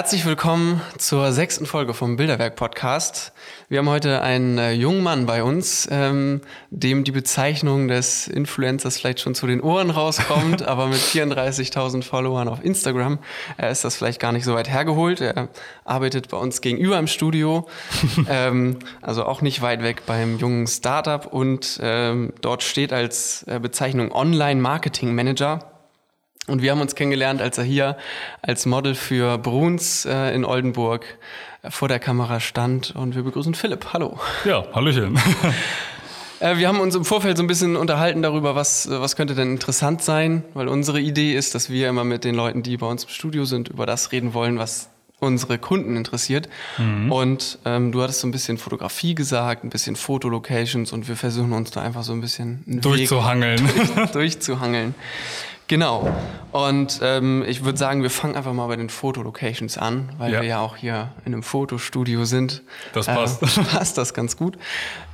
Herzlich willkommen zur sechsten Folge vom Bilderwerk Podcast. Wir haben heute einen äh, jungen Mann bei uns, ähm, dem die Bezeichnung des Influencers vielleicht schon zu den Ohren rauskommt, aber mit 34.000 Followern auf Instagram äh, ist das vielleicht gar nicht so weit hergeholt. Er arbeitet bei uns gegenüber im Studio, ähm, also auch nicht weit weg beim jungen Startup und ähm, dort steht als äh, Bezeichnung Online Marketing Manager. Und wir haben uns kennengelernt, als er hier als Model für Bruns äh, in Oldenburg äh, vor der Kamera stand. Und wir begrüßen Philipp. Hallo. Ja, Hallöchen. äh, wir haben uns im Vorfeld so ein bisschen unterhalten darüber, was, was könnte denn interessant sein, weil unsere Idee ist, dass wir immer mit den Leuten, die bei uns im Studio sind, über das reden wollen, was unsere Kunden interessiert. Mhm. Und ähm, du hattest so ein bisschen Fotografie gesagt, ein bisschen Fotolocations und wir versuchen uns da einfach so ein bisschen durchzuhangeln. Durch, durchzuhangeln. Genau. Und ähm, ich würde sagen, wir fangen einfach mal bei den Fotolocations an, weil ja. wir ja auch hier in einem Fotostudio sind. Das passt. Äh, passt das ganz gut.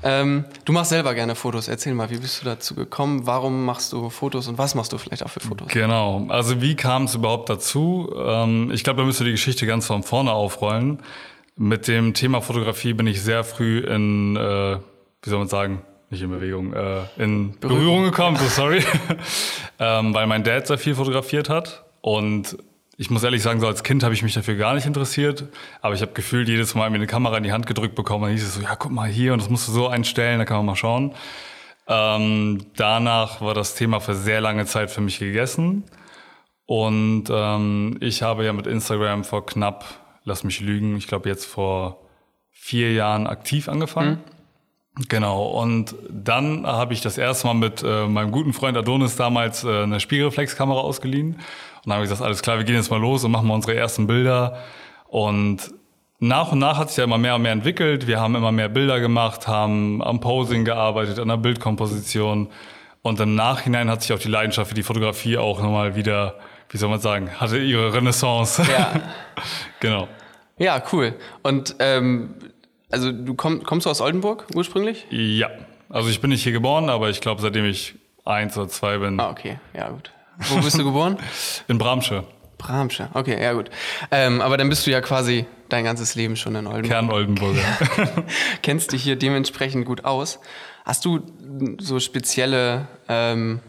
Ähm, du machst selber gerne Fotos. Erzähl mal, wie bist du dazu gekommen? Warum machst du Fotos und was machst du vielleicht auch für Fotos? Genau. Also wie kam es überhaupt dazu? Ähm, ich glaube, da müsst ihr die Geschichte ganz von vorne aufrollen. Mit dem Thema Fotografie bin ich sehr früh in, äh, wie soll man sagen, nicht in Bewegung, äh, in Berührung, Berührung gekommen, so sorry, ähm, weil mein Dad sehr viel fotografiert hat und ich muss ehrlich sagen, so als Kind habe ich mich dafür gar nicht interessiert, aber ich habe gefühlt jedes Mal mir eine Kamera in die Hand gedrückt bekommen und hieß es so, ja guck mal hier und das musst du so einstellen, da kann man mal schauen. Ähm, danach war das Thema für sehr lange Zeit für mich gegessen und ähm, ich habe ja mit Instagram vor knapp, lass mich lügen, ich glaube jetzt vor vier Jahren aktiv angefangen. Mhm. Genau, und dann habe ich das erste Mal mit äh, meinem guten Freund Adonis damals äh, eine Spiegelreflexkamera ausgeliehen. Und dann habe ich gesagt, alles klar, wir gehen jetzt mal los und machen mal unsere ersten Bilder. Und nach und nach hat sich ja immer mehr und mehr entwickelt. Wir haben immer mehr Bilder gemacht, haben am Posing gearbeitet, an der Bildkomposition. Und im Nachhinein hat sich auch die Leidenschaft für die Fotografie auch nochmal wieder, wie soll man sagen, hatte ihre Renaissance. Ja. genau. Ja, cool. Und ähm, also du komm, kommst du aus Oldenburg ursprünglich? Ja. Also ich bin nicht hier geboren, aber ich glaube, seitdem ich eins oder zwei bin. Ah, okay. Ja, gut. Wo bist du geboren? In Bramsche. Bramsche, okay, ja gut. Ähm, aber dann bist du ja quasi dein ganzes Leben schon in Oldenburg. Kern-Oldenburger. Kennst dich hier dementsprechend gut aus. Hast du so spezielle, ähm,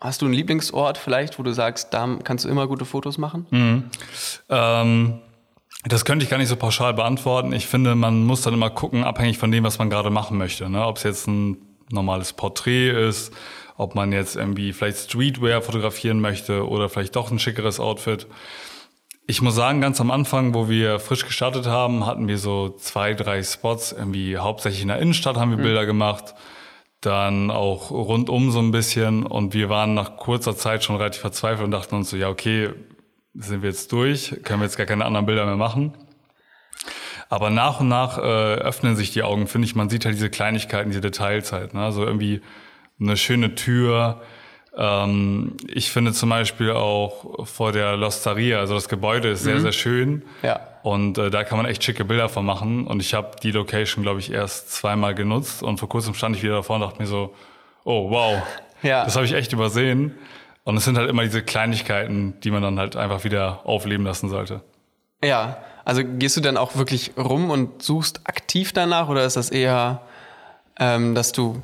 hast du einen Lieblingsort vielleicht, wo du sagst, da kannst du immer gute Fotos machen? Mhm. Ähm, das könnte ich gar nicht so pauschal beantworten. Ich finde, man muss dann immer gucken, abhängig von dem, was man gerade machen möchte. Ne? Ob es jetzt ein normales Porträt ist, ob man jetzt irgendwie vielleicht Streetwear fotografieren möchte oder vielleicht doch ein schickeres Outfit. Ich muss sagen, ganz am Anfang, wo wir frisch gestartet haben, hatten wir so zwei, drei Spots, irgendwie hauptsächlich in der Innenstadt haben wir mhm. Bilder gemacht, dann auch rundum so ein bisschen und wir waren nach kurzer Zeit schon relativ verzweifelt und dachten uns so, ja, okay, sind wir jetzt durch, können wir jetzt gar keine anderen Bilder mehr machen. Aber nach und nach äh, öffnen sich die Augen, finde ich. Man sieht halt diese Kleinigkeiten, diese Details halt. Ne? Also irgendwie eine schöne Tür. Ähm, ich finde zum Beispiel auch vor der Losteria, also das Gebäude ist sehr, mhm. sehr schön. Ja. Und äh, da kann man echt schicke Bilder von machen. Und ich habe die Location, glaube ich, erst zweimal genutzt. Und vor kurzem stand ich wieder davor und dachte mir so, oh wow, ja. das habe ich echt übersehen. Und es sind halt immer diese Kleinigkeiten, die man dann halt einfach wieder aufleben lassen sollte. Ja, also gehst du dann auch wirklich rum und suchst aktiv danach oder ist das eher, ähm, dass du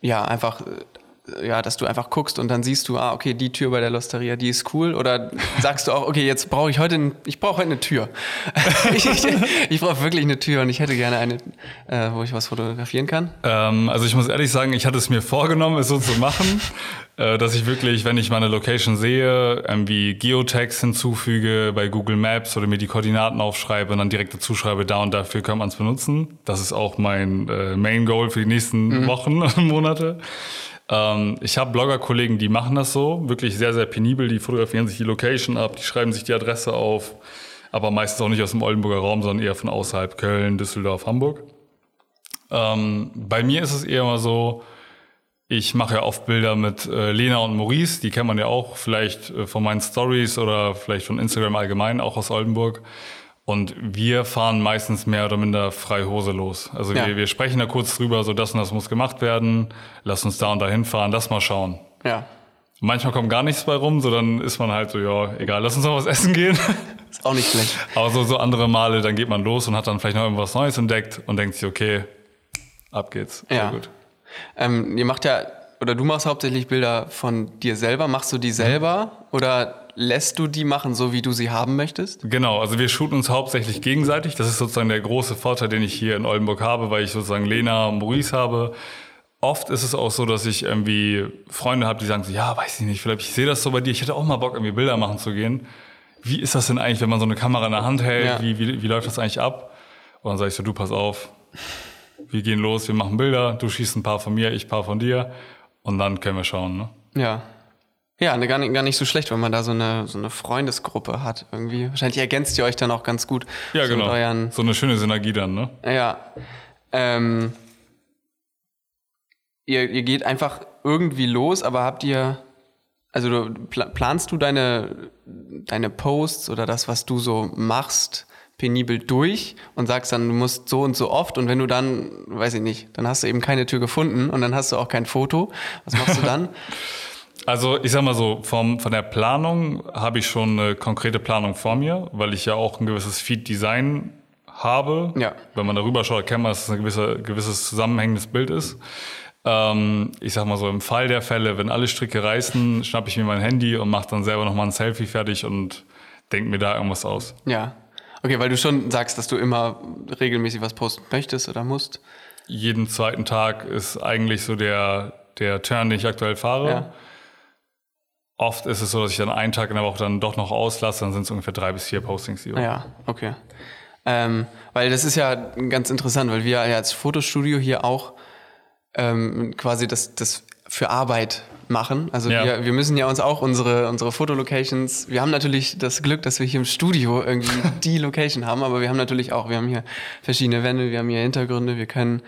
ja einfach ja, dass du einfach guckst und dann siehst du, ah, okay, die Tür bei der Losteria, die ist cool. Oder sagst du auch, okay, jetzt brauche ich heute, ein, ich brauche heute eine Tür. ich ich, ich brauche wirklich eine Tür und ich hätte gerne eine, äh, wo ich was fotografieren kann. Ähm, also ich muss ehrlich sagen, ich hatte es mir vorgenommen, es so zu machen, äh, dass ich wirklich, wenn ich meine Location sehe, irgendwie Geotags hinzufüge bei Google Maps oder mir die Koordinaten aufschreibe und dann direkt dazu schreibe, da und dafür kann man es benutzen. Das ist auch mein äh, Main Goal für die nächsten mhm. Wochen und Monate. Ähm, ich habe Blogger-Kollegen, die machen das so, wirklich sehr, sehr penibel. Die fotografieren sich die Location ab, die schreiben sich die Adresse auf, aber meistens auch nicht aus dem Oldenburger Raum, sondern eher von außerhalb Köln, Düsseldorf, Hamburg. Ähm, bei mir ist es eher mal so, ich mache ja oft Bilder mit äh, Lena und Maurice, die kennt man ja auch vielleicht äh, von meinen Stories oder vielleicht von Instagram allgemein, auch aus Oldenburg. Und wir fahren meistens mehr oder minder frei Hose los. Also ja. wir, wir sprechen da kurz drüber, so das und das muss gemacht werden, lass uns da und da hinfahren, das mal schauen. Ja. Manchmal kommt gar nichts bei rum, so dann ist man halt so, ja, egal, lass uns noch was essen gehen. Ist auch nicht schlecht. Aber so, so andere Male, dann geht man los und hat dann vielleicht noch irgendwas Neues entdeckt und denkt sich, okay, ab geht's. Ja. gut. Ähm, ihr macht ja, oder du machst hauptsächlich Bilder von dir selber. Machst du die selber oder lässt du die machen, so wie du sie haben möchtest? Genau, also wir shooten uns hauptsächlich gegenseitig. Das ist sozusagen der große Vorteil, den ich hier in Oldenburg habe, weil ich sozusagen Lena und Maurice habe. Oft ist es auch so, dass ich irgendwie Freunde habe, die sagen so, ja, weiß ich nicht, vielleicht ich sehe das so bei dir, ich hätte auch mal Bock, irgendwie Bilder machen zu gehen. Wie ist das denn eigentlich, wenn man so eine Kamera in der Hand hält? Ja. Wie, wie, wie läuft das eigentlich ab? Und dann sage ich so, du pass auf, wir gehen los, wir machen Bilder, du schießt ein paar von mir, ich ein paar von dir und dann können wir schauen. Ne? Ja. Ja, ne, gar, nicht, gar nicht so schlecht, wenn man da so eine, so eine Freundesgruppe hat irgendwie. Wahrscheinlich ergänzt ihr euch dann auch ganz gut. Ja, so genau. Mit euren, So eine schöne Synergie dann, ne? ja. Ähm, ihr, ihr geht einfach irgendwie los, aber habt ihr, also du, pla- planst du deine, deine Posts oder das, was du so machst, penibel durch und sagst dann, du musst so und so oft und wenn du dann, weiß ich nicht, dann hast du eben keine Tür gefunden und dann hast du auch kein Foto. Was machst du dann? Also ich sag mal so, vom, von der Planung habe ich schon eine konkrete Planung vor mir, weil ich ja auch ein gewisses Feed-Design habe. Ja. Wenn man darüber schaut, erkennt man, dass es ein gewisse, gewisses zusammenhängendes Bild ist. Ähm, ich sag mal so, im Fall der Fälle, wenn alle Stricke reißen, schnappe ich mir mein Handy und mache dann selber nochmal ein Selfie fertig und denke mir da irgendwas aus. Ja. Okay, weil du schon sagst, dass du immer regelmäßig was posten möchtest oder musst. Jeden zweiten Tag ist eigentlich so der, der Turn, den ich aktuell fahre. Ja. Oft ist es so, dass ich dann einen Tag in der Woche dann doch noch auslasse, dann sind es ungefähr drei bis vier Postings die Woche. Ja, okay. Ähm, weil das ist ja ganz interessant, weil wir ja als Fotostudio hier auch ähm, quasi das, das für Arbeit machen. Also Ja. wir, wir müssen ja uns auch unsere, unsere Fotolocations, wir haben natürlich das Glück, dass wir hier im Studio irgendwie die Location haben, aber wir haben natürlich auch, wir haben hier verschiedene Wände, wir haben hier Hintergründe, wir können,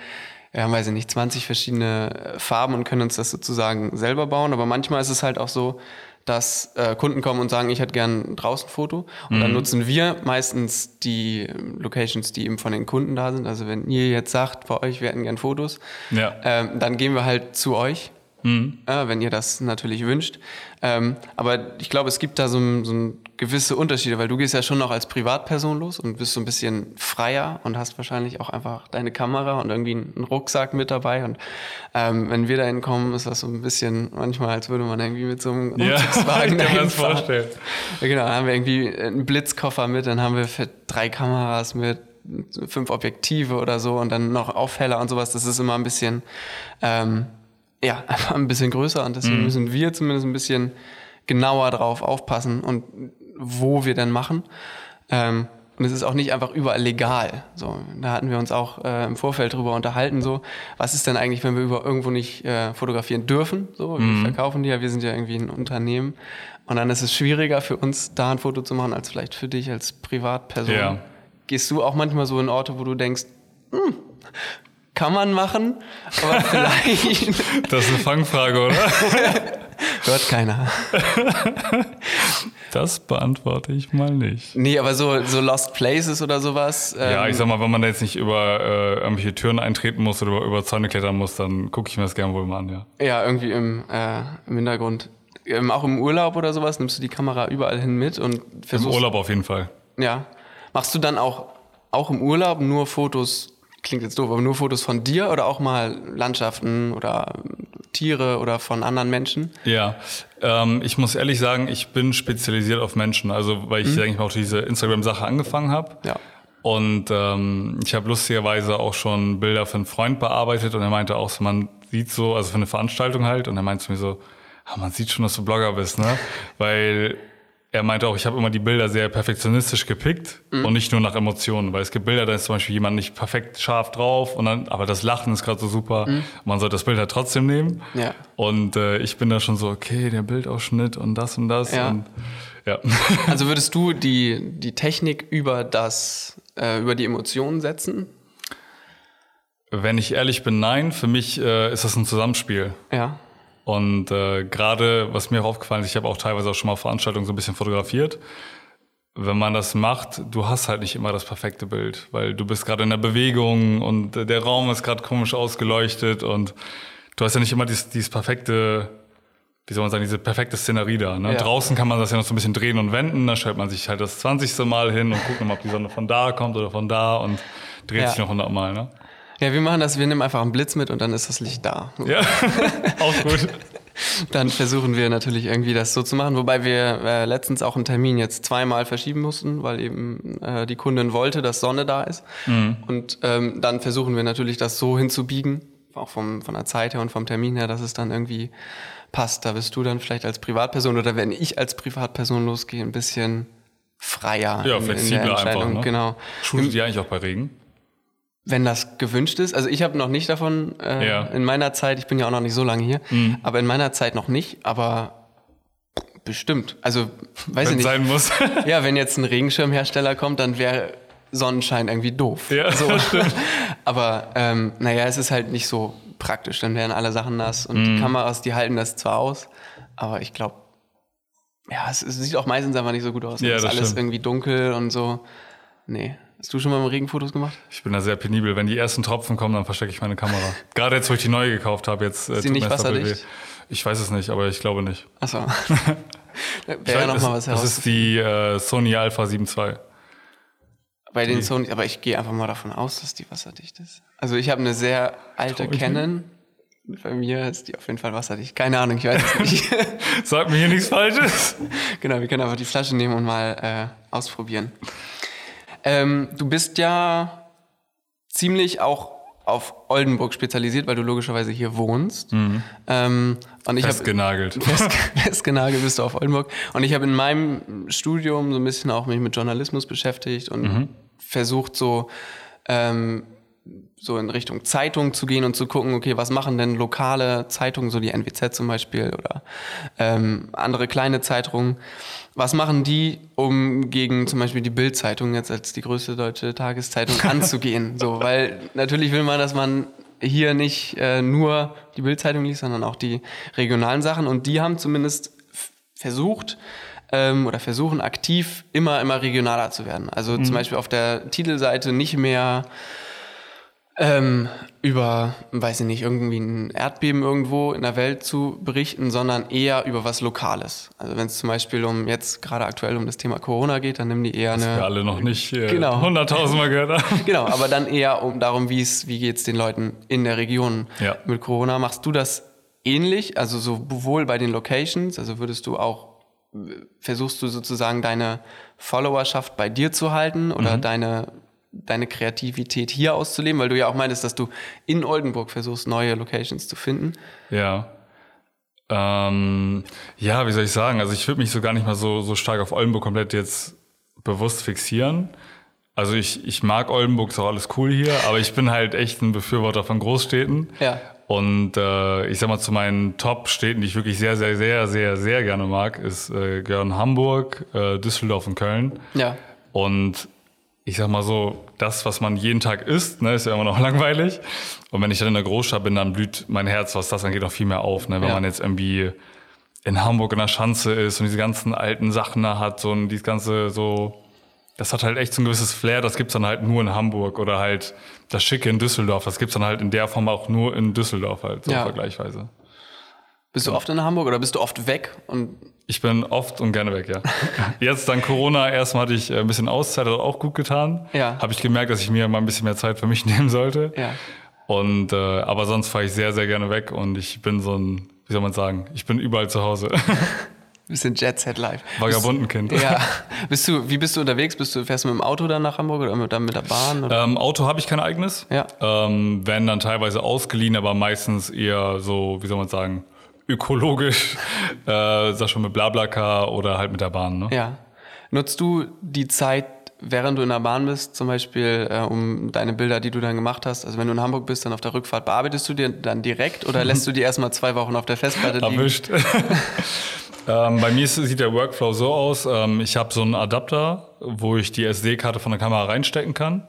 ja, weiß ich nicht, 20 verschiedene äh, Farben und können uns das sozusagen selber bauen. Aber manchmal ist es halt auch so, dass äh, Kunden kommen und sagen, ich hätte gern ein draußen Foto. Und dann nutzen wir meistens die ähm, Locations, die eben von den Kunden da sind. Also wenn ihr jetzt sagt, bei euch, wir hätten gern Fotos, Ja. ähm, dann gehen wir halt zu euch, äh, wenn ihr das natürlich wünscht. Ähm, aber ich glaube, es gibt da so, so ein gewisse Unterschiede, weil du gehst ja schon noch als Privatperson los und bist so ein bisschen freier und hast wahrscheinlich auch einfach deine Kamera und irgendwie einen Rucksack mit dabei. Und ähm, wenn wir da hinkommen, ist das so ein bisschen manchmal, als würde man irgendwie mit so einem Ja, Umzugswagen ich kann mir dahin vorstellen. Ja, genau, dann haben wir irgendwie einen Blitzkoffer mit, dann haben wir drei Kameras mit fünf Objektive oder so und dann noch Aufheller und sowas. Das ist immer ein bisschen, ähm, ja, einfach ein bisschen größer und deswegen müssen wir zumindest ein bisschen genauer drauf aufpassen und wo wir denn machen. Ähm, und es ist auch nicht einfach überall legal. So, da hatten wir uns auch äh, im Vorfeld drüber unterhalten. So, was ist denn eigentlich, wenn wir über irgendwo nicht äh, fotografieren dürfen? So, wir verkaufen die ja, wir sind ja irgendwie ein Unternehmen. Und dann ist es schwieriger für uns, da ein Foto zu machen, als vielleicht für dich als Privatperson. Ja. Gehst du auch manchmal so in Orte, wo du denkst, hm, kann man machen, aber vielleicht Das ist eine Fangfrage, oder? hört keiner. Das beantworte ich mal nicht. Nee, aber so, so Lost Places oder sowas. Ja, ähm, ich sag mal, wenn man da jetzt nicht über äh, irgendwelche Türen eintreten muss oder über, über Zäune klettern muss, dann gucke ich mir das gerne wohl mal an, ja. Ja, irgendwie im, äh, im Hintergrund. Ähm, auch im Urlaub oder sowas nimmst du die Kamera überall hin mit und Im versuchst. Urlaub auf jeden Fall. Ja. Machst du dann auch, auch im Urlaub nur Fotos, klingt jetzt doof, aber nur Fotos von dir oder auch mal Landschaften oder ähm, Tiere oder von anderen Menschen? Ja, ähm, ich muss ehrlich sagen, ich bin spezialisiert auf Menschen. Also, weil ich, denke ich mal, auch diese Instagram-Sache angefangen habe. Ja. Und ähm, ich habe lustigerweise auch schon Bilder für einen Freund bearbeitet und er meinte auch so, man sieht so, also für eine Veranstaltung halt, und er meinte zu mir so, ah, man sieht schon, dass du Blogger bist, ne? Weil er meinte auch, ich habe immer die Bilder sehr perfektionistisch gepickt und nicht nur nach Emotionen, weil es gibt Bilder, da ist zum Beispiel jemand nicht perfekt scharf drauf und dann, aber das Lachen ist gerade so super, man sollte das Bild halt trotzdem nehmen. Ja. Und äh, ich bin da schon so, okay, der Bildausschnitt und das und das Ja. und ja. Also würdest du die, die Technik über das, äh, über die Emotionen setzen? Wenn ich ehrlich bin, nein. Für mich äh, ist das ein Zusammenspiel. Ja. Und äh, gerade, was mir auch aufgefallen ist, ich habe auch teilweise auch schon mal Veranstaltungen so ein bisschen fotografiert. Wenn man das macht, du hast halt nicht immer das perfekte Bild, weil du bist gerade in der Bewegung und der Raum ist gerade komisch ausgeleuchtet und du hast ja nicht immer dieses, dieses perfekte wie soll man sagen, diese perfekte Szenerie da. Ne? Ja. Draußen kann man das ja noch so ein bisschen drehen und wenden. Da stellt man sich halt das 20. Mal hin und guckt nochmal, ob die Sonne von da kommt oder von da und dreht Ja. sich noch 100 Mal. Ne? Ja, wir machen das, wir nehmen einfach einen Blitz mit und dann ist das Licht da. Ja, auch gut. Dann versuchen wir natürlich irgendwie das so zu machen, wobei wir äh, letztens auch einen Termin jetzt zweimal verschieben mussten, weil eben äh, die Kundin wollte, dass Sonne da ist. Und ähm, dann versuchen wir natürlich das so hinzubiegen, auch vom, von der Zeit her und vom Termin her, dass es dann irgendwie passt. Da bist du dann vielleicht als Privatperson oder wenn ich als Privatperson losgehe, ein bisschen freier Ja, in, in flexibler der einfach. Entscheidung. Ne? Genau. Shootet ihr eigentlich auch bei Regen? Wenn das gewünscht ist, also ich habe noch nicht davon äh, Ja. in meiner Zeit, ich bin ja auch noch nicht so lange hier, aber in meiner Zeit noch nicht, aber bestimmt. Also weiß ich Wenn nicht. sein muss. Ja, wenn jetzt ein Regenschirmhersteller kommt, dann wäre Sonnenschein irgendwie doof. Ja, so. aber ähm, naja, es ist halt nicht so praktisch. Dann wären alle Sachen nass und Mhm. die Kameras, die halten das zwar aus, aber ich glaube, ja, es, es sieht auch meistens einfach nicht so gut aus. Ja, es ist alles stimmt. irgendwie dunkel und so. Nee. Hast du schon mal Regenfotos gemacht? Ich bin da sehr penibel. Wenn die ersten Tropfen kommen, dann verstecke ich meine Kamera. Gerade jetzt, wo ich die neue gekauft habe, jetzt äh, Ist die tut nicht das wasserdicht? weh. Ich weiß es nicht, aber ich glaube nicht. Achso. Wäre ja weiß, noch es- mal was Das heraus. ist die äh, Sony Alpha 7 II. Bei den Sony, aber ich gehe einfach mal davon aus, dass die wasserdicht ist. Also ich habe eine sehr alte Canon. Bei mir ist die auf jeden Fall wasserdicht. Keine Ahnung, ich weiß es nicht. Sag mir hier nichts Falsches. genau, wir können einfach die Flasche nehmen und mal äh, ausprobieren. Ähm, du bist ja ziemlich auch auf Oldenburg spezialisiert, weil du logischerweise hier wohnst. Ähm, und ich Festgenagelt. Fest, festgenagelt bist du auf Oldenburg. Und ich habe in meinem Studium so ein bisschen auch mich mit Journalismus beschäftigt und versucht so, ähm, so in Richtung Zeitung zu gehen und zu gucken, okay, was machen denn lokale Zeitungen, so die NWZ zum Beispiel oder ähm, andere kleine Zeitungen, was machen die, um gegen zum Beispiel die Bild-Zeitung jetzt als die größte deutsche Tageszeitung anzugehen? So, weil natürlich will man, dass man hier nicht äh, nur die Bild-Zeitung liest, sondern auch die regionalen Sachen. Und die haben zumindest versucht ähm, oder versuchen aktiv immer, immer regionaler zu werden. Also zum Beispiel auf der Titelseite nicht mehr ähm, über, weiß ich nicht, irgendwie ein Erdbeben irgendwo in der Welt zu berichten, sondern eher über was Lokales. Also wenn es zum Beispiel um jetzt gerade aktuell um das Thema Corona geht, dann nehmen die eher eine. Wir alle noch nicht äh, Genau. 100.000 Mal gehört haben. Genau, aber dann eher um darum, wie es, wie geht's den Leuten in der Region Ja. mit Corona. Machst du das ähnlich? Also sowohl bei den Locations, also würdest du auch, versuchst du sozusagen deine Followerschaft bei dir zu halten oder deine, deine Kreativität hier auszuleben? Weil du ja auch meintest, dass du in Oldenburg versuchst, neue Locations zu finden. Ja. Ähm, ja, wie soll ich sagen? Also ich würde mich so gar nicht mal so, so stark auf Oldenburg komplett jetzt bewusst fixieren. Also ich, ich mag Oldenburg, ist auch alles cool hier, aber ich bin halt echt ein Befürworter von Großstädten. Ja. Und äh, ich sag mal, zu meinen Top-Städten, die ich wirklich sehr, sehr, sehr, sehr, sehr gerne mag, ist äh, gehören Hamburg, äh, Düsseldorf und Köln. Ja. Und ich sag mal so, das, was man jeden Tag isst, ne, ist ja immer noch langweilig. Und wenn ich dann in der Großstadt bin, dann blüht mein Herz, was das angeht, noch viel mehr auf. Ne? Wenn Ja. man jetzt irgendwie in Hamburg in der Schanze ist und diese ganzen alten Sachen da hat so und dieses ganze so, das hat halt echt so ein gewisses Flair, das gibt's dann halt nur in Hamburg oder halt das Schicke in Düsseldorf, das gibt's dann halt in der Form auch nur in Düsseldorf halt, so Ja. vergleichsweise. Bist du oft in Hamburg oder bist du oft weg? Und Ich bin oft und gerne weg, ja. Jetzt dann Corona, erstmal hatte ich äh, ein bisschen Auszeit, hat auch gut getan. Ja. Habe ich gemerkt, dass ich mir mal ein bisschen mehr Zeit für mich nehmen sollte. ja. Und äh, aber sonst fahre ich sehr, sehr gerne weg und ich bin so ein, wie soll man sagen, ich bin überall zu Hause. Bisschen Jet Set Live. Vagabundenkind. Ja. Bist du, wie bist du unterwegs? Bist du, fährst du mit dem Auto dann nach Hamburg oder mit, dann mit der Bahn? Ähm, Auto habe ich kein eigenes. Ja. Ähm, werden dann teilweise ausgeliehen, aber meistens eher so, wie soll man sagen, ökologisch, äh, sag schon mit Blablacar oder halt mit der Bahn. Ne? Ja. Nutzt du die Zeit, während du in der Bahn bist, zum Beispiel, äh, um deine Bilder, die du dann gemacht hast, also wenn du in Hamburg bist, dann auf der Rückfahrt, bearbeitest du dir dann direkt oder lässt du die erstmal zwei Wochen auf der Festplatte liegen? Erwischt. ähm, bei mir sieht der Workflow so aus, ähm, ich habe so einen Adapter, wo ich die SD-Karte von der Kamera reinstecken kann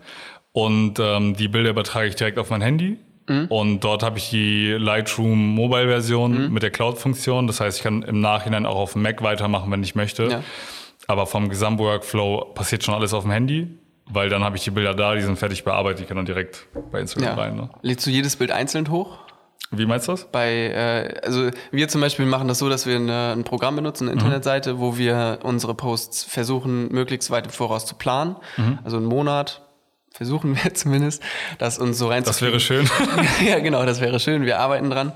und ähm, die Bilder übertrage ich direkt auf mein Handy. Und dort habe ich die Lightroom Mobile-Version mit der Cloud-Funktion. Das heißt, ich kann im Nachhinein auch auf dem Mac weitermachen, wenn ich möchte. Ja. Aber vom Gesamtworkflow passiert schon alles auf dem Handy, weil dann habe ich die Bilder da, die sind fertig bearbeitet, die kann dann direkt bei Instagram Ja. rein. Ne? Lädst du jedes Bild einzeln hoch? Wie meinst du das? Bei, äh, also wir zum Beispiel machen das so, dass wir eine, ein Programm benutzen, eine Internetseite, wo wir unsere Posts versuchen, möglichst weit im Voraus zu planen. Also einen Monat versuchen wir zumindest, das uns so Das wäre reinzukriegen. schön. ja, genau, das wäre schön. Wir arbeiten dran,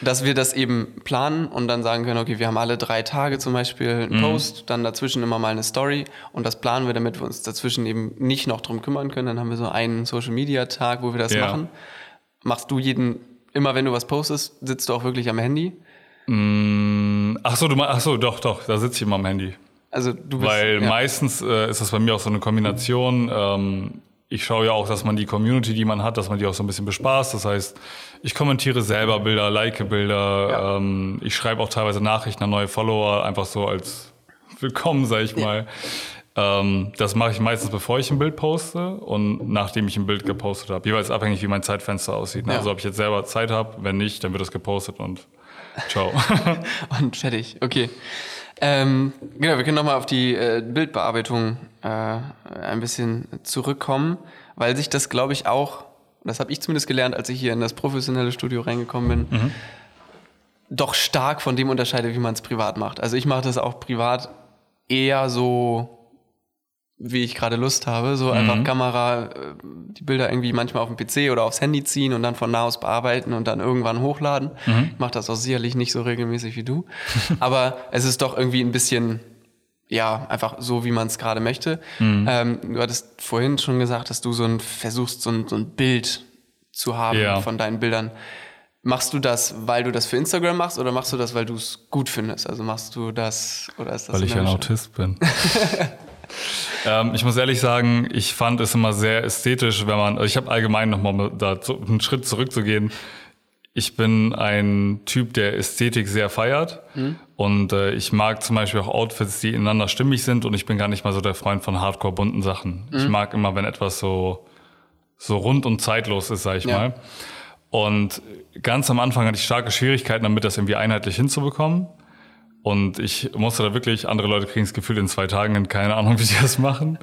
dass wir das eben planen und dann sagen können, okay, wir haben alle drei Tage zum Beispiel einen Post, dann dazwischen immer mal eine Story und das planen wir, damit wir uns dazwischen eben nicht noch drum kümmern können. Dann haben wir so einen Social Media Tag, wo wir das Ja. machen. Machst du jeden, immer wenn du was postest, sitzt du auch wirklich am Handy? Ach so, du ach so, doch, doch, da sitze ich immer am Handy. Also du bist, Weil ja. meistens äh, ist das bei mir auch so eine Kombination. Ähm, ich schaue ja auch, dass man die Community, die man hat, dass man die auch so ein bisschen bespaßt. Das heißt, ich kommentiere selber Bilder, like Bilder. Ja. Ähm, ich schreibe auch teilweise Nachrichten an neue Follower, einfach so als Willkommen, sag ich mal. Ähm, das mache ich meistens, bevor ich ein Bild poste und nachdem ich ein Bild gepostet habe. Jeweils abhängig, wie mein Zeitfenster aussieht. ne? Ja. Also ob ich jetzt selber Zeit habe, wenn nicht, dann wird das gepostet und ciao. Und fertig, okay. Ähm, genau, wir können nochmal auf die äh, Bildbearbeitung äh, ein bisschen zurückkommen, weil sich das, glaube ich, auch, das habe ich zumindest gelernt, als ich hier in das professionelle Studio reingekommen bin, doch stark von dem unterscheidet, wie man es privat macht. Also ich mache das auch privat eher so, wie ich gerade Lust habe, so einfach Kamera, äh, die Bilder irgendwie manchmal auf dem PC oder aufs Handy ziehen und dann von nah aus bearbeiten und dann irgendwann hochladen. Ich mache das auch sicherlich nicht so regelmäßig wie du, aber es ist doch irgendwie ein bisschen ja, einfach so, wie man es gerade möchte. Ähm, du hattest vorhin schon gesagt, dass du so ein versuchst, so ein, so ein Bild zu haben Ja. von deinen Bildern. Machst du das, weil du das für Instagram machst oder machst du das, weil du es gut findest? Also machst du das oder ist das Weil ich ein? Autist bin. ähm, ich muss ehrlich sagen, ich fand es immer sehr ästhetisch, wenn man, also ich habe allgemein nochmal da zu, einen Schritt zurückzugehen. Ich bin ein Typ, der Ästhetik sehr feiert. Und äh, ich mag zum Beispiel auch Outfits, die ineinander stimmig sind. Und ich bin gar nicht mal so der Freund von hardcore bunten Sachen. Ich mag immer, wenn etwas so, so rund und zeitlos ist, sag ich Ja. mal. Und ganz am Anfang hatte ich starke Schwierigkeiten damit, das irgendwie einheitlich hinzubekommen. Und ich musste da wirklich, andere Leute kriegen das Gefühl in zwei Tagen hin, keine Ahnung, wie die das machen.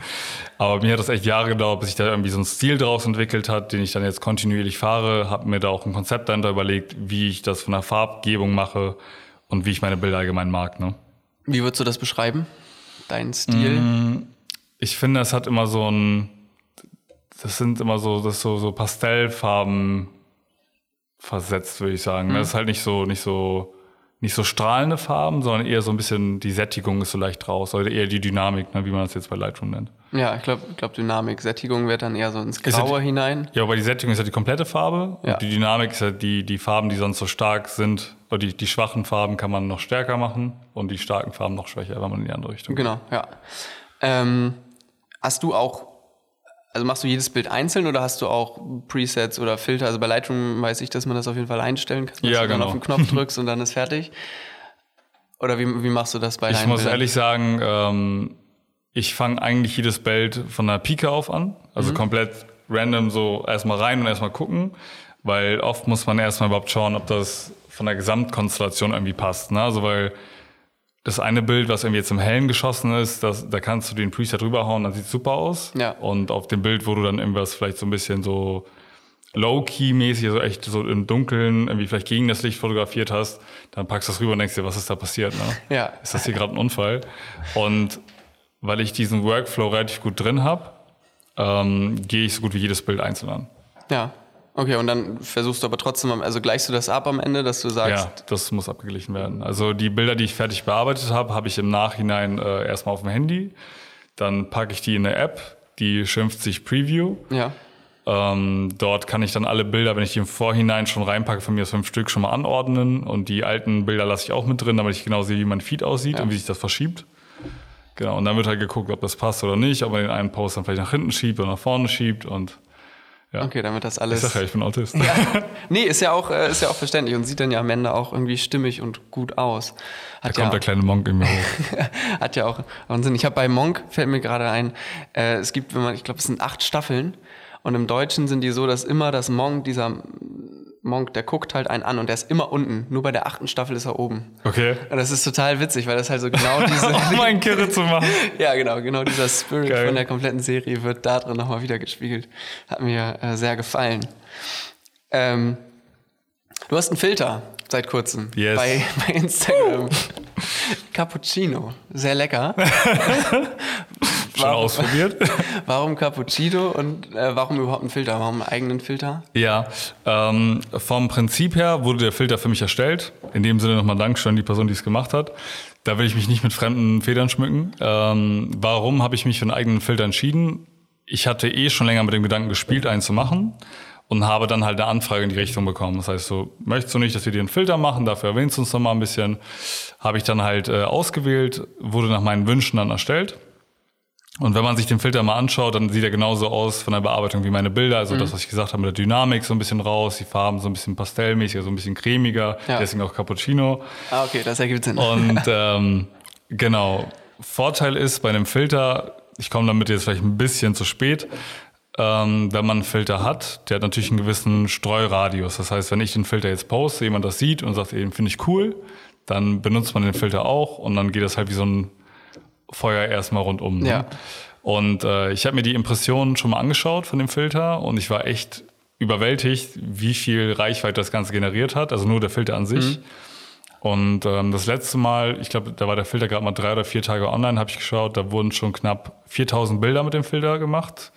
Aber mir hat das echt Jahre gedauert, bis ich da irgendwie so einen Stil draus entwickelt hat, den ich dann jetzt kontinuierlich fahre, habe mir da auch ein Konzept dahinter überlegt, wie ich das von der Farbgebung mache und wie ich meine Bilder allgemein mag. Ne? Wie würdest du das beschreiben? Dein Stil? Mm. Ich finde, es hat immer so ein, das sind immer so, das ist so, so Pastellfarben versetzt, würde ich sagen. Das ist halt nicht so, nicht so, nicht so strahlende Farben, sondern eher so ein bisschen, die Sättigung ist so leicht raus, oder eher die Dynamik, ne, wie man das jetzt bei Lightroom nennt. Ja, ich glaube, glaub, Dynamik, Sättigung wird dann eher so ins ja Graue die- hinein. Ja, aber die Sättigung ist ja die komplette Farbe Ja. und die Dynamik ist ja die, die Farben, die sonst so stark sind, oder die, die schwachen Farben kann man noch stärker machen und die starken Farben noch schwächer, wenn man in die andere Richtung geht. Genau, ja. Ähm, hast du auch, also machst du jedes Bild einzeln oder hast du auch Presets oder Filter? Also bei Lightroom weiß ich, dass man das auf jeden Fall einstellen kann, dass Ja, du dann genau. auf den Knopf drückst und dann ist fertig. Oder wie, wie machst du das bei Ich muss Bildern? ehrlich sagen, ähm, ich fange eigentlich jedes Bild von der Pike auf an. Also komplett random so erstmal rein und erstmal gucken. Weil oft muss man erstmal überhaupt schauen, ob das von der Gesamtkonstellation irgendwie passt. Ne? Also weil das eine Bild, was irgendwie jetzt im Hellen geschossen ist, das, da kannst du den Preset rüberhauen, dann sieht super aus. Ja. Und auf dem Bild, wo du dann irgendwas vielleicht so ein bisschen so Low-Key-mäßig, also echt so im Dunkeln, irgendwie vielleicht gegen das Licht fotografiert hast, dann packst du das rüber und denkst dir, was ist da passiert? Ne? Ja. Ist das hier gerade ein Unfall? Und weil ich diesen Workflow relativ gut drin habe, ähm, gehe ich so gut wie jedes Bild einzeln an. Ja. Okay, und dann versuchst du aber trotzdem, also gleichst du das ab am Ende, dass du sagst, Ja, das muss abgeglichen werden. Also die Bilder, die ich fertig bearbeitet habe, habe ich im Nachhinein äh, erstmal auf dem Handy. Dann packe ich die in eine App, die schimpft sich Preview. ja, Ähm, dort kann ich dann alle Bilder, wenn ich die im Vorhinein schon reinpacke, von mir aus fünf Stück schon mal anordnen. Und die alten Bilder lasse ich auch mit drin, damit ich genau sehe, wie mein Feed aussieht Ja. und wie sich das verschiebt. Genau, und dann wird halt geguckt, ob das passt oder nicht, ob man den einen Post dann vielleicht nach hinten schiebt oder nach vorne schiebt. Und ja, okay, damit das ich alles. sag ja, ich bin Autist. Nee, ist ja auch, äh, ist ja auch verständlich und sieht dann ja am Ende auch irgendwie stimmig und gut aus. Da Hat kommt ja, der kleine Monk in mir hoch. Hat ja auch Wahnsinn. Ich habe bei Monk, fällt mir gerade ein, äh, es gibt, wenn man, ich glaube, es sind acht Staffeln und im Deutschen sind die so, dass immer das Monk, dieser Monk, der guckt halt einen an und der ist immer unten. Nur bei der achten Staffel ist er oben. Okay. Und das ist total witzig, weil das halt so genau diese, Um einen Kirre zu machen. ja genau, genau dieser Spirit Geil. von der kompletten Serie wird da drin nochmal wieder gespiegelt. Hat mir äh, sehr gefallen. Ähm, Du hast einen Filter seit kurzem Yes. bei, bei Instagram. Cappuccino, sehr lecker. Schon ausprobiert? Warum Cappuccino und äh, warum überhaupt einen Filter? Warum einen eigenen Filter? Ja, ähm, vom Prinzip her wurde der Filter für mich erstellt. In dem Sinne nochmal Dankeschön an die Person, die es gemacht hat. Da will ich mich nicht mit fremden Federn schmücken. Ähm, warum habe ich mich für einen eigenen Filter entschieden? Ich hatte eh schon länger mit dem Gedanken gespielt, einen zu machen und habe dann halt eine Anfrage in die Richtung bekommen. Das heißt, so, möchtest du nicht, dass wir dir einen Filter machen? Dafür erwähnst du uns noch mal ein bisschen. Habe ich dann halt äh, ausgewählt, wurde nach meinen Wünschen dann erstellt. Und wenn man sich den Filter mal anschaut, dann sieht er genauso aus von der Bearbeitung wie meine Bilder. Also das, was ich gesagt habe, mit der Dynamik so ein bisschen raus, die Farben so ein bisschen pastellmäßiger, so ein bisschen cremiger, Ja. deswegen auch Cappuccino. Ah, okay, das ergibt Sinn. Und ähm, genau, Vorteil ist bei einem Filter, ich komme damit jetzt vielleicht ein bisschen zu spät, ähm, wenn man einen Filter hat, der hat natürlich einen gewissen Streuradius. Das heißt, wenn ich den Filter jetzt poste, jemand das sieht und sagt, eben finde ich cool, dann benutzt man den Filter auch und dann geht das halt wie so ein Feuer erstmal rundum. Ne? Ja. Und äh, ich habe mir die Impressionen schon mal angeschaut von dem Filter und ich war echt überwältigt, wie viel Reichweite das Ganze generiert hat. Also nur der Filter an sich. Und ähm, das letzte Mal, ich glaube, da war der Filter gerade mal drei oder vier Tage online, habe ich geschaut, da wurden schon knapp 4000 Bilder mit dem Filter gemacht.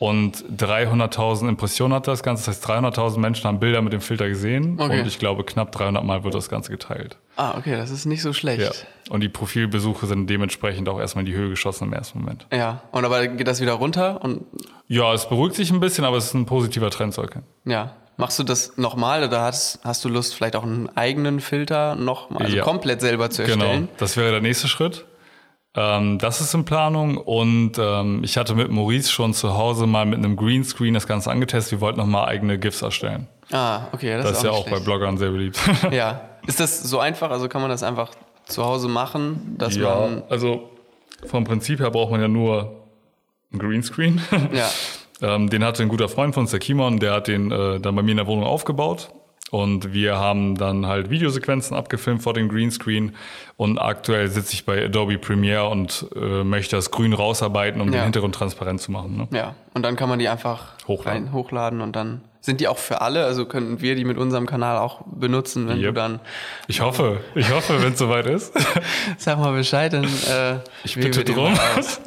Und 300.000 Impressionen hat das Ganze. Das heißt, 300.000 Menschen haben Bilder mit dem Filter gesehen. Okay. Und ich glaube, knapp 300 Mal wird das Ganze geteilt. ah, okay, das ist nicht so schlecht. Ja. Und die Profilbesuche sind dementsprechend auch erstmal in die Höhe geschossen im ersten Moment. Ja, und aber geht das wieder runter und Ja, es beruhigt sich ein bisschen, aber es ist ein positiver Trend zu erkennen. ja. Machst du das nochmal oder hast, hast du Lust, vielleicht auch einen eigenen Filter noch, also Ja. komplett selber zu Genau, erstellen? das wäre der nächste Schritt. Ähm, das ist in Planung und ähm, ich hatte mit Maurice schon zu Hause mal mit einem Greenscreen das Ganze angetestet. Wir wollten nochmal eigene GIFs erstellen. Ah, okay, das, Das ist ja auch bei schlecht. Bloggern sehr beliebt. Ja. Ist das so einfach? Also kann man das einfach zu Hause machen, dass ja, man. also vom Prinzip her braucht man ja nur einen Greenscreen. Ja. Ähm, den hatte ein guter Freund von uns, der Kimon, der hat den äh, dann bei mir in der Wohnung aufgebaut. Und wir haben dann halt Videosequenzen abgefilmt vor dem Greenscreen. Und aktuell sitze ich bei Adobe Premiere und äh, möchte das Grün rausarbeiten, um Ja. den Hintergrund transparent zu machen. Ne? Ja. Und dann kann man die einfach Hochladen. rein- hochladen und dann sind die auch für alle. Also könnten wir die mit unserem Kanal auch benutzen, wenn du Yep. dann. Ich hoffe, ich hoffe, wenn es soweit ist. Sag mal Bescheid, dann. Äh, Ich bitte drum.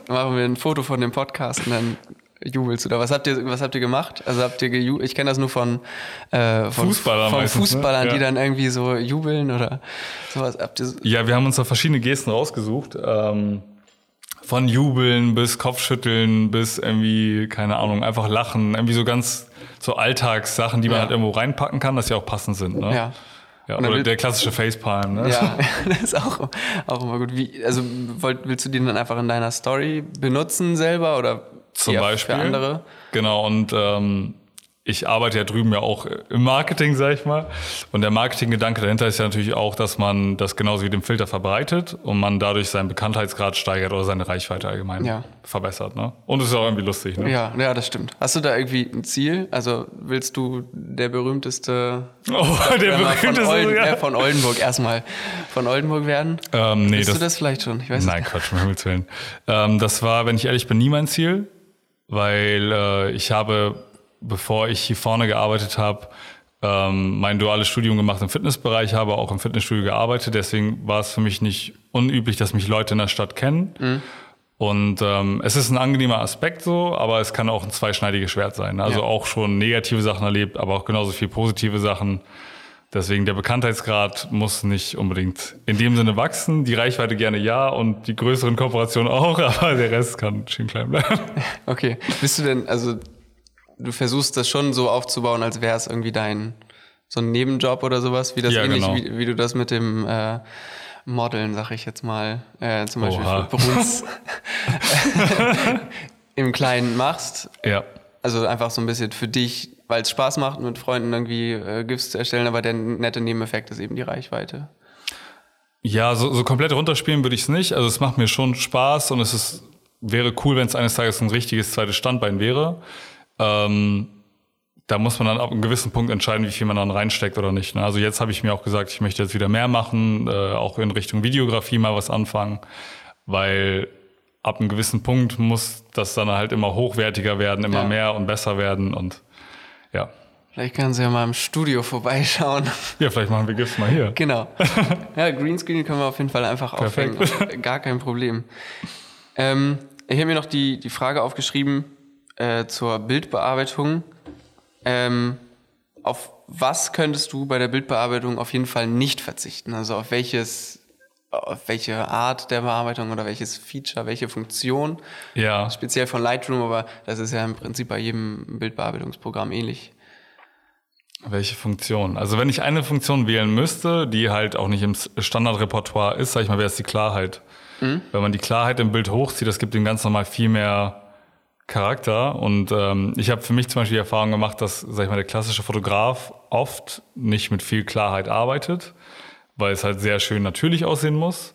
machen wir ein Foto von dem Podcast und dann jubelst du da. Was habt ihr, was habt ihr gemacht? Also habt ihr geju Ich kenne das nur von, äh, von Fußballern von meistens, ne? Fußballern, die Ja. dann irgendwie so jubeln oder sowas. Habt ihr so, Ja, wir haben uns da verschiedene Gesten rausgesucht. Ähm, von Jubeln bis Kopfschütteln bis irgendwie, keine Ahnung, einfach lachen. Irgendwie so ganz so Alltagssachen, die man Ja. halt irgendwo reinpacken kann, dass sie auch passend sind. Ne? ja. ja oder der klassische Facepalm. Ne? Ja, das ist auch, auch immer gut. Wie, also wollt, willst du die dann einfach in deiner Story benutzen selber oder Zum Beispiel. für andere? Genau, und ähm, ich arbeite ja drüben ja auch im Marketing, sag ich mal. Und der Marketinggedanke dahinter ist ja natürlich auch, dass man das genauso wie dem Filter verbreitet und man dadurch seinen Bekanntheitsgrad steigert oder seine Reichweite allgemein Ja. verbessert. Ne? Und es ist auch irgendwie lustig. Ne? Ja, ja, das stimmt. Hast du da irgendwie ein Ziel? Also willst du der berühmteste Oh, der wir von, Olden, ja. äh, von Oldenburg erstmal von Oldenburg werden? ähm, nee, Bist das, du das vielleicht schon? Ich weiß Nein, Quatsch, um Himmels Willen. Ähm, das war, wenn ich ehrlich bin, nie mein Ziel, weil äh, ich habe, bevor ich hier vorne gearbeitet habe, ähm, mein duales Studium gemacht im Fitnessbereich, habe auch im Fitnessstudio gearbeitet. Deswegen war es für mich nicht unüblich, dass mich Leute in der Stadt kennen. Und ähm, es ist ein angenehmer Aspekt so, aber es kann auch ein zweischneidiges Schwert sein. Also Ja. auch schon negative Sachen erlebt, aber auch genauso viel positive Sachen. Deswegen der Bekanntheitsgrad muss nicht unbedingt in dem Sinne wachsen. Die Reichweite gerne ja und die größeren Kooperationen auch, aber der Rest kann schön klein bleiben. Okay. Bist du denn, also du versuchst das schon so aufzubauen, als wäre es irgendwie dein so ein Nebenjob oder sowas, wie das Ja, ähnlich, genau. wie, wie du das mit dem äh, Modeln, sag ich jetzt mal, äh, zum Beispiel Oha. für Bruns im Kleinen machst. Ja. Also einfach so ein bisschen für dich, weil es Spaß macht, mit Freunden irgendwie äh, GIFs zu erstellen, aber der nette Nebeneffekt ist eben die Reichweite. Ja, so, so komplett runterspielen würde ich es nicht. Also es macht mir schon Spaß und es ist, wäre cool, wenn es eines Tages ein richtiges zweites Standbein wäre. Ähm, da muss man dann ab einem gewissen Punkt entscheiden, wie viel man dann reinsteckt oder nicht. Ne? Also jetzt habe ich mir auch gesagt, ich möchte jetzt wieder mehr machen, äh, auch in Richtung Videografie mal was anfangen, weil ab einem gewissen Punkt muss das dann halt immer hochwertiger werden, immer Ja. mehr und besser werden und ja. Vielleicht können Sie ja mal im Studio vorbeischauen. Ja, vielleicht machen wir GIFs mal hier. Genau. Ja, Greenscreen können wir auf jeden Fall einfach Perfekt. aufhängen. Gar kein Problem. Ähm, ich habe mir noch die, die Frage aufgeschrieben äh, zur Bildbearbeitung. Ähm, auf was könntest du bei der Bildbearbeitung auf jeden Fall nicht verzichten? Also auf welches, auf welche Art der Bearbeitung oder welches Feature, welche Funktion? Ja. Speziell von Lightroom, aber das ist ja im Prinzip bei jedem Bildbearbeitungsprogramm ähnlich. Welche Funktion? Also wenn ich eine Funktion wählen müsste, die halt auch nicht im Standardrepertoire ist, sag ich mal, wäre es die Klarheit. Wenn man die Klarheit im Bild hochzieht, das gibt ihm ganz normal viel mehr Charakter. Und ähm, ich habe für mich zum Beispiel die Erfahrung gemacht, dass, sag ich mal, der klassische Fotograf oft nicht mit viel Klarheit arbeitet, weil es halt sehr schön natürlich aussehen muss.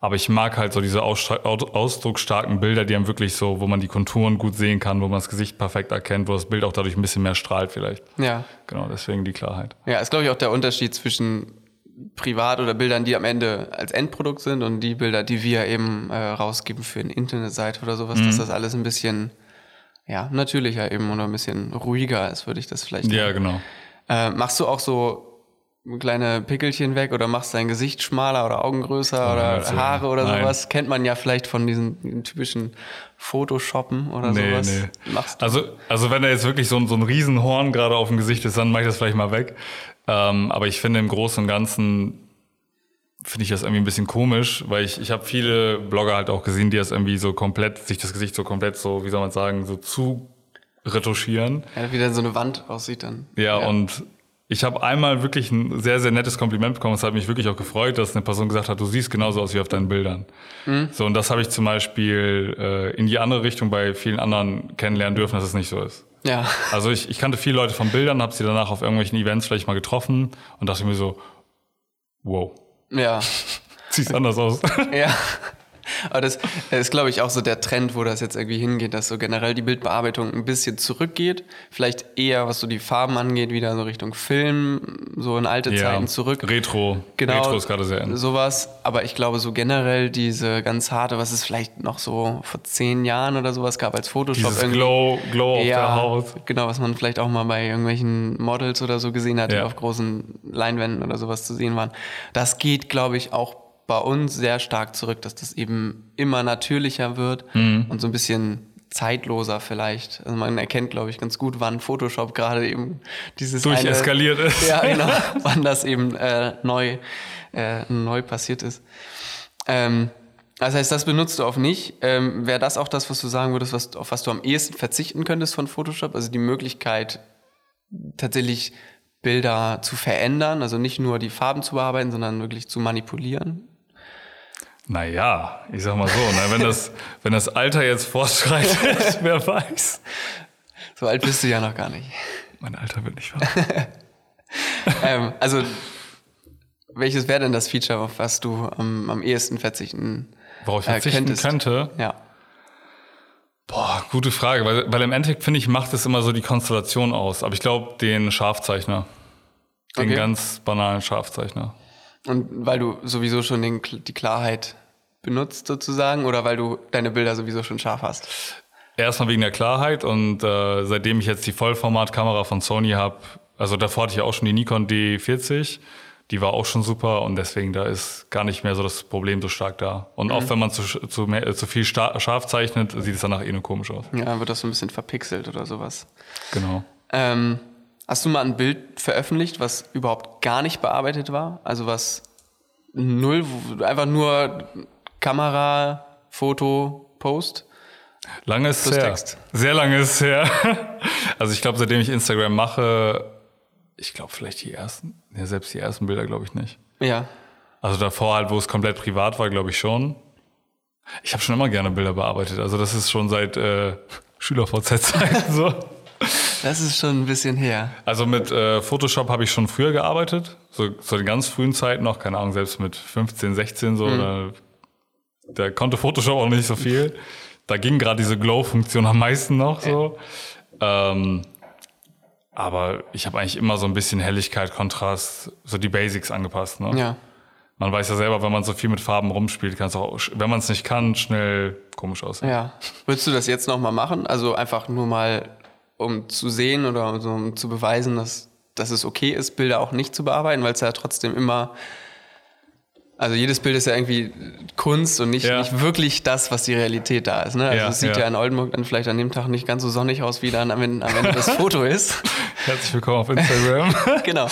Aber ich mag halt so diese ausdrucksstarken Bilder, die haben wirklich so, wo man die Konturen gut sehen kann, wo man das Gesicht perfekt erkennt, wo das Bild auch dadurch ein bisschen mehr strahlt vielleicht. Ja. Genau, deswegen die Klarheit. Ja, ist glaube ich auch der Unterschied zwischen Privat oder Bildern, die am Ende als Endprodukt sind und die Bilder, die wir eben äh, rausgeben für eine Internetseite oder sowas, Mhm. dass das alles ein bisschen ja, natürlicher eben oder ein bisschen ruhiger ist, würde ich das vielleicht Ja, nennen. genau. Äh, machst du auch so kleine Pickelchen weg oder machst dein Gesicht schmaler oder Augen größer oder also, Haare oder nein. sowas? Kennt man ja vielleicht von diesen, typischen Photoshoppen oder Nee, sowas. nee. Machst du? Also, also wenn da jetzt wirklich so ein, so ein Riesenhorn gerade auf dem Gesicht ist, dann mache ich das vielleicht mal weg. Ähm, aber ich finde im Großen und Ganzen finde ich das irgendwie ein bisschen komisch, weil ich, ich habe viele Blogger halt auch gesehen, die das irgendwie so komplett, sich das Gesicht so komplett so, wie soll man sagen, so zu retuschieren. ja, wie dann so eine Wand aussieht dann. Ja, und ich habe einmal wirklich ein sehr, sehr nettes Kompliment bekommen. Es hat mich wirklich auch gefreut, dass eine Person gesagt hat, du siehst genauso aus wie auf deinen Bildern. So, und das habe ich zum Beispiel äh, in die andere Richtung bei vielen anderen kennenlernen dürfen, dass es nicht so ist. Ja. Also ich, ich kannte viele Leute von Bildern, habe sie danach auf irgendwelchen Events vielleicht mal getroffen und dachte mir so, wow, Ja. siehst anders aus. Ja. Aber das ist, glaube ich, auch so der Trend, wo das jetzt irgendwie hingeht, dass so generell die Bildbearbeitung ein bisschen zurückgeht. Vielleicht eher, was so die Farben angeht, wieder so Richtung Film, so in alte Zeiten zurück. Retro. Genau. Retro ist gerade sehr in. Sowas. Aber ich glaube, so generell diese ganz harte, was es vielleicht noch so vor zehn Jahren oder sowas gab als Photoshop. Dieses irgendwie. Glow, Glow auf ja, der Haut. Genau, was man vielleicht auch mal bei irgendwelchen Models oder so gesehen hat, die Ja. auf großen Leinwänden oder sowas zu sehen waren. Das geht, glaube ich, auch bei uns sehr stark zurück, dass das eben immer natürlicher wird Mhm. und so ein bisschen zeitloser vielleicht. Also man erkennt, glaube ich, ganz gut, wann Photoshop gerade eben dieses eine- Durcheskaliert ist. Ja, genau, wann das eben äh, neu, äh, neu passiert ist. Ähm, das heißt, das benutzt du auch nicht. Ähm, Wäre das auch das, was du sagen würdest, was, auf was du am ehesten verzichten könntest von Photoshop? Also die Möglichkeit, tatsächlich Bilder zu verändern, also nicht nur die Farben zu bearbeiten, sondern wirklich zu manipulieren? Naja, ich sag mal so, ne, wenn, das, wenn das Alter jetzt fortschreitet, wer weiß. So alt bist du ja noch gar nicht. Mein Alter wird nicht wahr. ähm, also, welches wäre denn das Feature, auf was du am, am ehesten verzichten Worauf ich äh, verzichten könntest? könnte? Ja. Boah, gute Frage, weil, weil im Endeffekt finde ich, macht es immer so die Konstellation aus. Aber ich glaube, den Scharfzeichner. Den Okay. ganz banalen Scharfzeichner. Und weil du sowieso schon den, die Klarheit benutzt sozusagen oder weil du deine Bilder sowieso schon scharf hast? Erstmal wegen der Klarheit und äh, seitdem ich jetzt die Vollformatkamera von Sony habe, also davor hatte ich ja auch schon die Nikon D40, die war auch schon super und deswegen da ist gar nicht mehr so das Problem so stark da. Und auch wenn man zu, zu, mehr, zu viel scharf zeichnet, sieht es danach eh nur komisch aus. Ja, dann wird das so ein bisschen verpixelt oder sowas. Genau. Ähm, hast du mal ein Bild veröffentlicht, was überhaupt gar nicht bearbeitet war? Also was null, einfach nur Kamera, Foto, Post? Lange ist her. Text. Sehr lange ist her. Also ich glaube, seitdem ich Instagram mache, ich glaube vielleicht die ersten, ja, selbst die ersten Bilder glaube ich nicht. Ja. Also davor halt, wo es komplett privat war, glaube ich schon. Ich habe schon immer gerne Bilder bearbeitet. Also das ist schon seit äh, Schüler-VZ-Zeiten so. Das ist schon ein bisschen her. Also mit äh, Photoshop habe ich schon früher gearbeitet. So zu den ganz frühen Zeiten noch, keine Ahnung, selbst mit 15, 16 so. Da, da konnte Photoshop auch nicht so viel. Da ging gerade diese Glow-Funktion am meisten noch so. Ähm, aber ich habe eigentlich immer so ein bisschen Helligkeit, Kontrast, so die Basics angepasst. Ne? Ja. Man weiß ja selber, wenn man so viel mit Farben rumspielt, kann es auch, wenn man es nicht kann, schnell komisch aussehen. Ja. Würdest du das jetzt nochmal machen? Also einfach nur mal um zu sehen oder so, um zu beweisen, dass, dass es okay ist, Bilder auch nicht zu bearbeiten, weil es ja trotzdem immer also jedes Bild ist ja irgendwie Kunst und nicht, ja. nicht wirklich das, was die Realität da ist. Ne? Also ja, es sieht ja. ja. in Oldenburg dann vielleicht an dem Tag nicht ganz so sonnig aus, wie dann am Ende, am Ende das Foto ist. Herzlich willkommen auf Instagram. genau.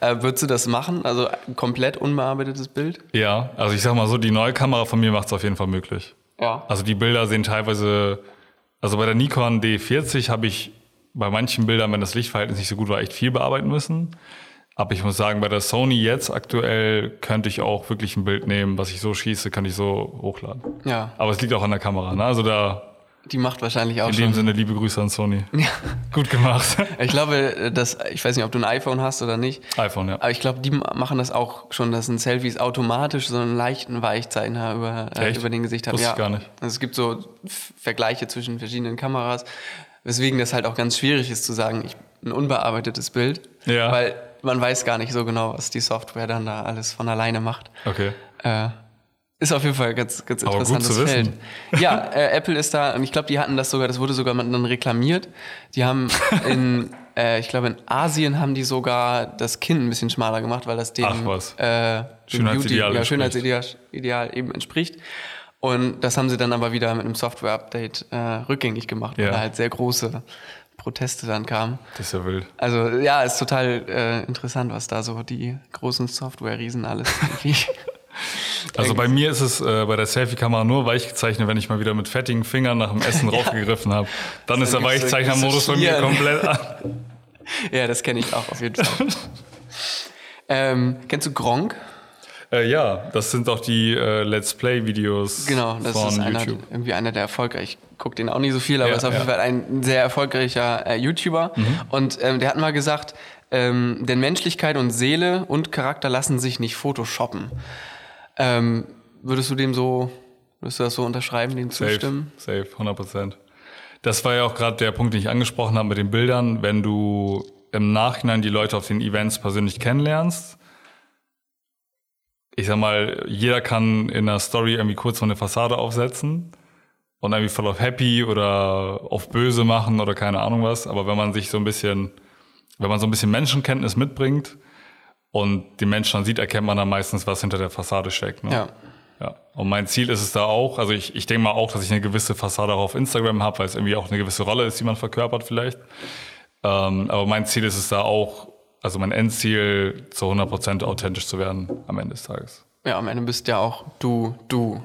Äh, würdest du das machen? Also ein komplett unbearbeitetes Bild? Ja, also ich sag mal so, die neue Kamera von mir macht es auf jeden Fall möglich. Ja. Also die Bilder sehen teilweise, also bei der Nikon D40 habe ich bei manchen Bildern, wenn das Lichtverhältnis nicht so gut war, echt viel bearbeiten müssen. Aber ich muss sagen, bei der Sony jetzt aktuell könnte ich auch wirklich ein Bild nehmen, was ich so schieße, kann ich so hochladen. Ja. Aber es liegt auch an der Kamera, ne? Also da. Die macht wahrscheinlich auch In dem schon. Sinne liebe Grüße an Sony. Ja. Gut gemacht. Ich glaube, dass, ich weiß nicht, ob du ein iPhone hast oder nicht. iPhone, ja. Aber ich glaube, die machen das auch schon, dass ein Selfies automatisch so einen leichten Weichzeichner über, äh, über den Gesicht hat. Wusste ja. ich gar nicht. Also es gibt so Vergleiche zwischen verschiedenen Kameras, weswegen das halt auch ganz schwierig ist zu sagen, ich, ein unbearbeitetes Bild. Ja. Weil man weiß gar nicht so genau, was die Software dann da alles von alleine macht. Okay. Äh, ist auf jeden Fall ganz, ganz interessantes Feld. Ja, äh, Apple ist da, und ich glaube, die hatten das sogar, das wurde sogar dann reklamiert. Die haben in, äh, ich glaube, in Asien haben die sogar das Kinn ein bisschen schmaler gemacht, weil das dem, Ach was. Äh, Schönheitsideal, ja, Schönheitsideal Ideal eben entspricht. Und das haben sie dann aber wieder mit einem Software-Update äh, rückgängig gemacht, weil ja. da halt sehr große Proteste dann kamen. Das ist ja wild. Also ja, ist total äh, interessant, was da so die großen Software-Riesen alles irgendwie. Also bei mir ist es äh, bei der Selfie-Kamera nur Weichzeichnet, wenn ich mal wieder mit fettigen Fingern nach dem Essen ja. raufgegriffen habe. Dann ist der Weichzeichner-Modus bei mir komplett an. ja, das kenne ich auch auf jeden Fall. ähm, kennst du Gronk? Äh, ja, das sind auch die äh, Let's Play-Videos. Genau, das von ist einer, YouTube. irgendwie einer der erfolgreich. Ich gucke den auch nicht so viel, aber ja, ist auf jeden Fall ein sehr erfolgreicher äh, YouTuber. Mhm. Und ähm, der hat mal gesagt, ähm, denn Menschlichkeit und Seele und Charakter lassen sich nicht photoshoppen. Ähm, würdest du dem so, würdest du das so unterschreiben, dem zustimmen? Safe, 100 Prozent. Das war ja auch gerade der Punkt, den ich angesprochen habe mit den Bildern. Wenn du im Nachhinein die Leute auf den Events persönlich kennenlernst, ich sag mal, jeder kann in einer Story irgendwie kurz mal eine Fassade aufsetzen und irgendwie voll auf happy oder auf böse machen oder keine Ahnung was. Aber wenn man sich so ein bisschen, wenn man so ein bisschen Menschenkenntnis mitbringt und die Menschen dann sieht, erkennt man dann meistens, was hinter der Fassade steckt. Ne? Ja. Ja. Und mein Ziel ist es da auch, also ich, ich denke mal auch, dass ich eine gewisse Fassade auch auf Instagram habe, weil es irgendwie auch eine gewisse Rolle ist, die man verkörpert vielleicht. Ähm, aber mein Ziel ist es da auch, also mein Endziel, zu 100% authentisch zu werden am Ende des Tages. Ja, am Ende bist ja auch du, du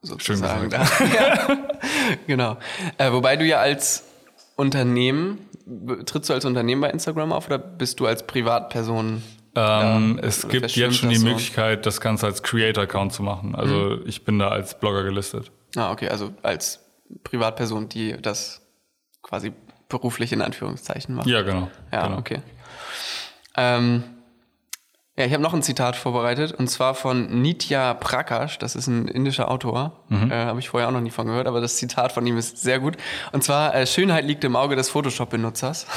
sozusagen. Schön gesagt. ja, genau. Äh, wobei du ja als Unternehmen, trittst du als Unternehmen bei Instagram auf oder bist du als Privatperson? Ähm, ja, es gibt jetzt schon die so? Möglichkeit, das Ganze als Creator-Account zu machen. Also mhm. ich bin da als Blogger gelistet. Ah, okay, also als Privatperson, die das quasi beruflich in Anführungszeichen macht. Ja, genau. Ja, genau. okay. Ähm, ja, ich habe noch ein Zitat vorbereitet und zwar von Nitya Prakash, das ist ein indischer Autor, mhm. äh, habe ich vorher auch noch nie von gehört, aber das Zitat von ihm ist sehr gut. Und zwar, äh, Schönheit liegt im Auge des Photoshop-Benutzers.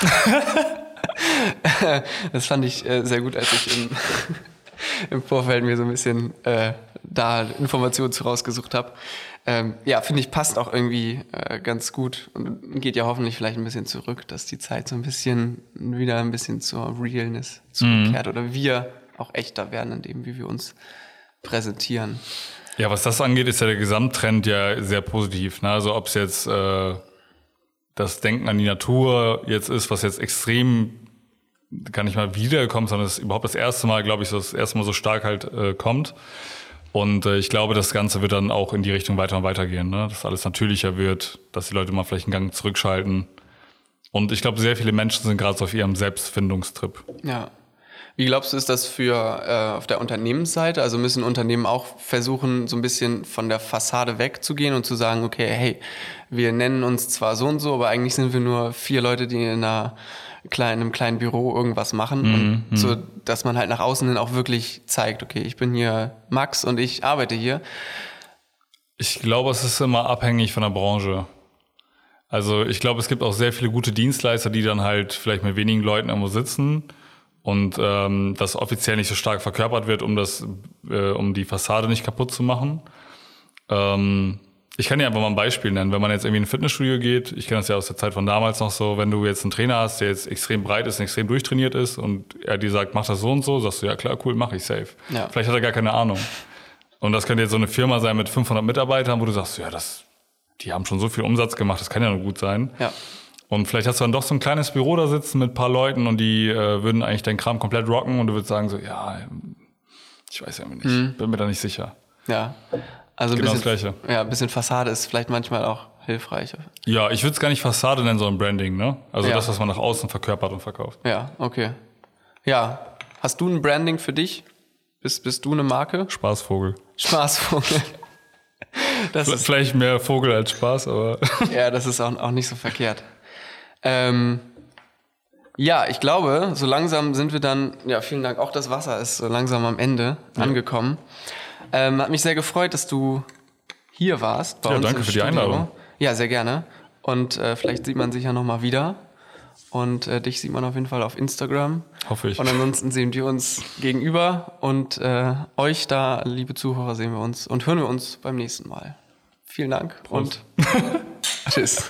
das fand ich äh, sehr gut, als ich im, im Vorfeld mir so ein bisschen äh, da Informationen zu rausgesucht habe. Ähm, ja, finde ich, passt auch irgendwie äh, ganz gut und geht ja hoffentlich vielleicht ein bisschen zurück, dass die Zeit so ein bisschen wieder ein bisschen zur Realness zurückkehrt mhm. oder wir auch echter werden in dem, wie wir uns präsentieren. Ja, was das angeht, ist ja der Gesamttrend ja sehr positiv. Ne? Also ob es jetzt äh, das Denken an die Natur jetzt ist, was jetzt extrem gar nicht mal wiederkommt, sondern es ist überhaupt das erste Mal, glaube ich, so das erste Mal so stark halt äh, kommt. Und äh, ich glaube, das Ganze wird dann auch in die Richtung weiter und weiter gehen, ne? dass alles natürlicher wird, dass die Leute mal vielleicht einen Gang zurückschalten. Und ich glaube, sehr viele Menschen sind gerade so auf ihrem Selbstfindungstrip. Ja. Wie glaubst du, ist das für äh, auf der Unternehmensseite? Also müssen Unternehmen auch versuchen, so ein bisschen von der Fassade wegzugehen und zu sagen, okay, hey, wir nennen uns zwar so und so, aber eigentlich sind wir nur vier Leute, die in einer kleinen, einem kleinen Büro irgendwas machen mhm, und mhm. so, dass man halt nach außen hin auch wirklich zeigt, okay, ich bin hier Max und ich arbeite hier. Ich glaube, es ist immer abhängig von der Branche. Also ich glaube, es gibt auch sehr viele gute Dienstleister, die dann halt vielleicht mit wenigen Leuten irgendwo sitzen und ähm, das offiziell nicht so stark verkörpert wird, um das, äh, um die Fassade nicht kaputt zu machen. Ähm, ich kann dir einfach mal ein Beispiel nennen. Wenn man jetzt irgendwie in ein Fitnessstudio geht, ich kenne das ja aus der Zeit von damals noch so, wenn du jetzt einen Trainer hast, der jetzt extrem breit ist, extrem durchtrainiert ist und er dir sagt, mach das so und so, sagst du, ja klar, cool, mach ich safe. Ja. Vielleicht hat er gar keine Ahnung. Und das könnte jetzt so eine Firma sein mit 500 Mitarbeitern, wo du sagst, ja, das, die haben schon so viel Umsatz gemacht, das kann ja nur gut sein. Ja. Und vielleicht hast du dann doch so ein kleines Büro da sitzen mit ein paar Leuten und die äh, würden eigentlich deinen Kram komplett rocken und du würdest sagen so, ja, ich weiß ja nicht, bin mir da nicht sicher. Ja. Also ein Genau das bisschen, Gleiche. ja, ein bisschen Fassade ist vielleicht manchmal auch hilfreich. Ja, ich würde es gar nicht Fassade nennen, sondern Branding, ne? Also Ja. das, was man nach außen verkörpert und verkauft. Ja, okay. Ja. Hast du ein Branding für dich? Bist, bist du eine Marke? Spaßvogel. Spaßvogel. Das ist, Vielleicht mehr Vogel als Spaß, aber ja, das ist auch, auch nicht so verkehrt. Ähm, ja, ich glaube, so langsam sind wir dann, ja, vielen Dank, auch das Wasser ist so langsam am Ende angekommen. Ähm, hat mich sehr gefreut, dass du hier warst. Bei Ja, danke für die Studio. Einladung. Ja, sehr gerne. Und äh, vielleicht sieht man sich ja nochmal wieder. Und äh, dich sieht man auf jeden Fall auf Instagram. hoffe ich. Und ansonsten sehen wir uns gegenüber und äh, euch da, liebe Zuhörer, sehen wir uns und hören wir uns beim nächsten Mal. Vielen Dank Prost. und tschüss.